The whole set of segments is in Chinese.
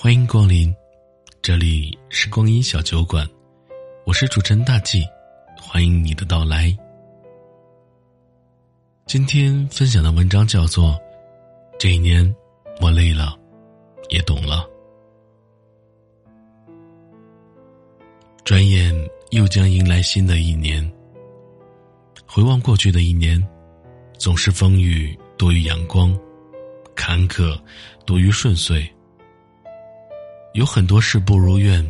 欢迎光临，这里是光阴小酒馆，我是主持人大忌欢迎你的到来。今天分享的文章叫做《这一年我累了，也懂了》。转眼又将迎来新的一年。回望过去的一年，总是风雨多于阳光，坎坷多于顺遂。有很多事不如愿，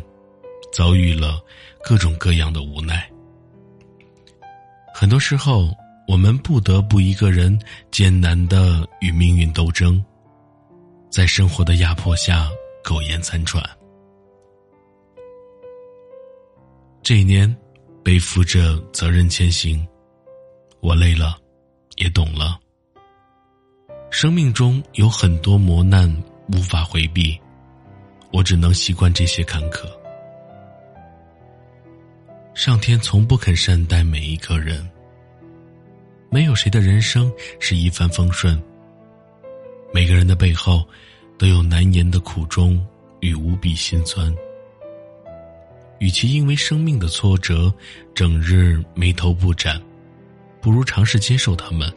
遭遇了各种各样的无奈。很多时候，我们不得不一个人艰难的与命运斗争，在生活的压迫下苟延残喘。这一年，背负着责任前行。我累了，也懂了。生命中有很多磨难无法回避，我只能习惯这些坎坷。上天从不肯善待每一个人，没有谁的人生是一帆风顺。每个人的背后，都有难言的苦衷与无比心酸。与其因为生命的挫折，整日眉头不展。不如尝试接受他们，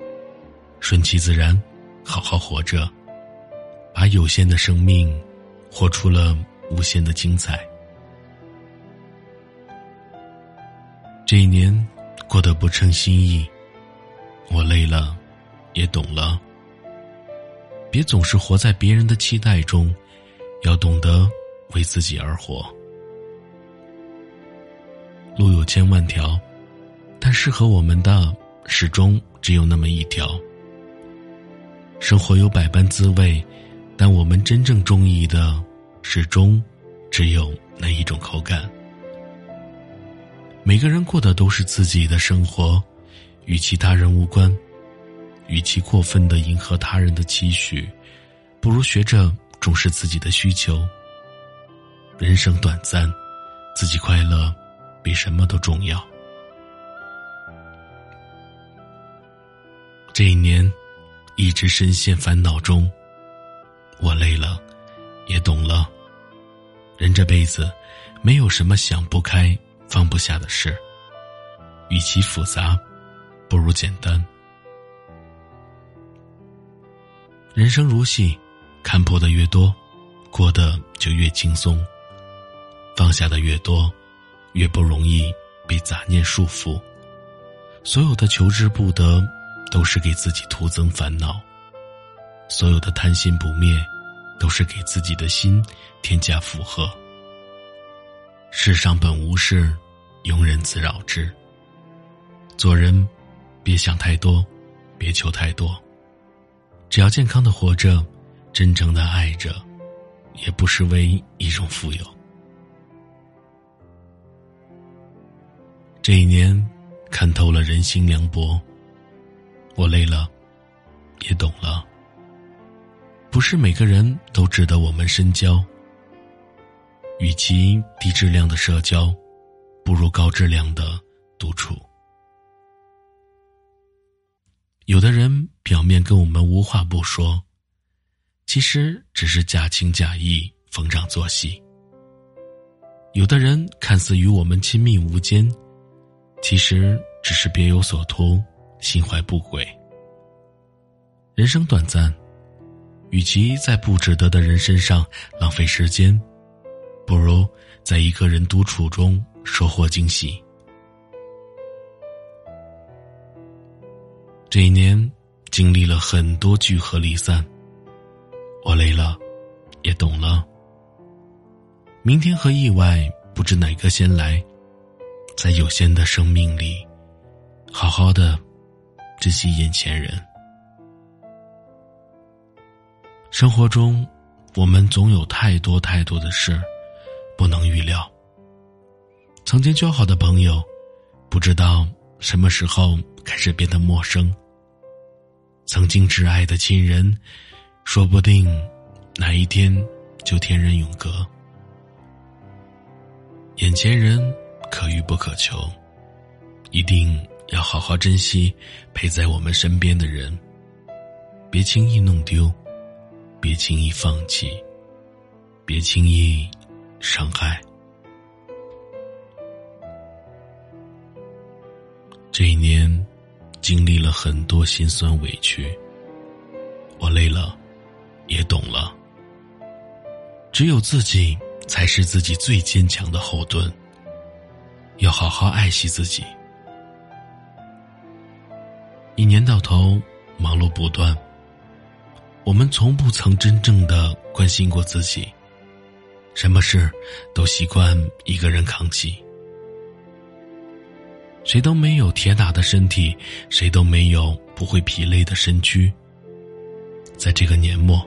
顺其自然，好好活着，把有限的生命活出了无限的精彩。这一年过得不称心意，我累了，也懂了。别总是活在别人的期待中，要懂得为自己而活。路有千万条，但适合我们的。始终只有那么一条。生活有百般滋味，但我们真正中意的，始终只有那一种口感。每个人过的都是自己的生活，与其他人无关。与其过分的迎合他人的期许，不如学着重视自己的需求。人生短暂，自己快乐比什么都重要。这一年，一直深陷烦恼中。我累了，也懂了。人这辈子，没有什么想不开、放不下的事。与其复杂，不如简单。人生如戏，看破的越多，过得就越轻松。放下的越多，越不容易被杂念束缚。所有的求之不得。都是给自己徒增烦恼，所有的贪心不灭，都是给自己的心添加负荷。世上本无事，庸人自扰之。做人，别想太多，别求太多，只要健康的活着，真诚的爱着，也不失为一种富有。这一年，看透了人心凉薄。我累了，也懂了。不是每个人都值得我们深交。与其低质量的社交，不如高质量的独处。有的人表面跟我们无话不说，其实只是假情假意、逢场作戏。有的人看似与我们亲密无间，其实只是别有所图。心怀不轨。人生短暂，与其在不值得的人身上浪费时间，不如在一个人独处中收获惊喜。这一年经历了很多聚合离散，我累了，也懂了。明天和意外不知哪个先来，在有限的生命里，好好的。珍惜眼前人。生活中，我们总有太多太多的事不能预料。曾经交好的朋友，不知道什么时候开始变得陌生；曾经挚爱的亲人，说不定哪一天就天人永隔。眼前人可遇不可求，一定。要好好珍惜陪在我们身边的人，别轻易弄丢，别轻易放弃，别轻易伤害。这一年，经历了很多心酸委屈，我累了，也懂了。只有自己才是自己最坚强的后盾。要好好爱惜自己。一年到头，忙碌不断，我们从不曾真正的关心过自己，什么事都习惯一个人扛起。谁都没有铁打的身体，谁都没有不会疲累的身躯。在这个年末，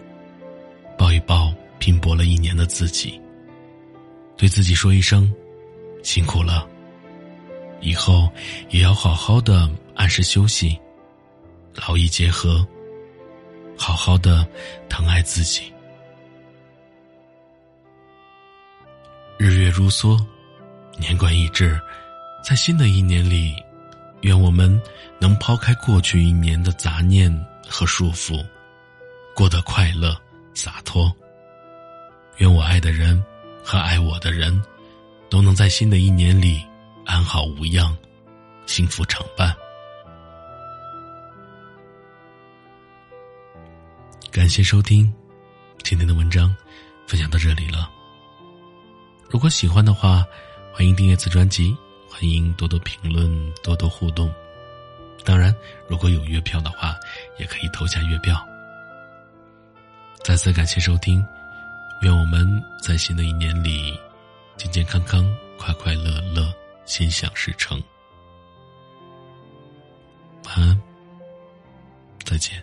抱一抱拼搏了一年的自己，对自己说一声：辛苦了。以后也要好好的按时休息，劳逸结合，好好的疼爱自己。日月如梭，年关已至，在新的一年里，愿我们能抛开过去一年的杂念和束缚，过得快乐洒脱。愿我爱的人和爱我的人，都能在新的一年里。安好无恙，幸福常伴。感谢收听今天的文章，分享到这里了。如果喜欢的话，欢迎订阅此专辑，欢迎多多评论，多多互动。当然，如果有月票的话，也可以投下月票。再次感谢收听，愿我们在新的一年里健健康康、快快乐乐。心想事成，晚安，再见。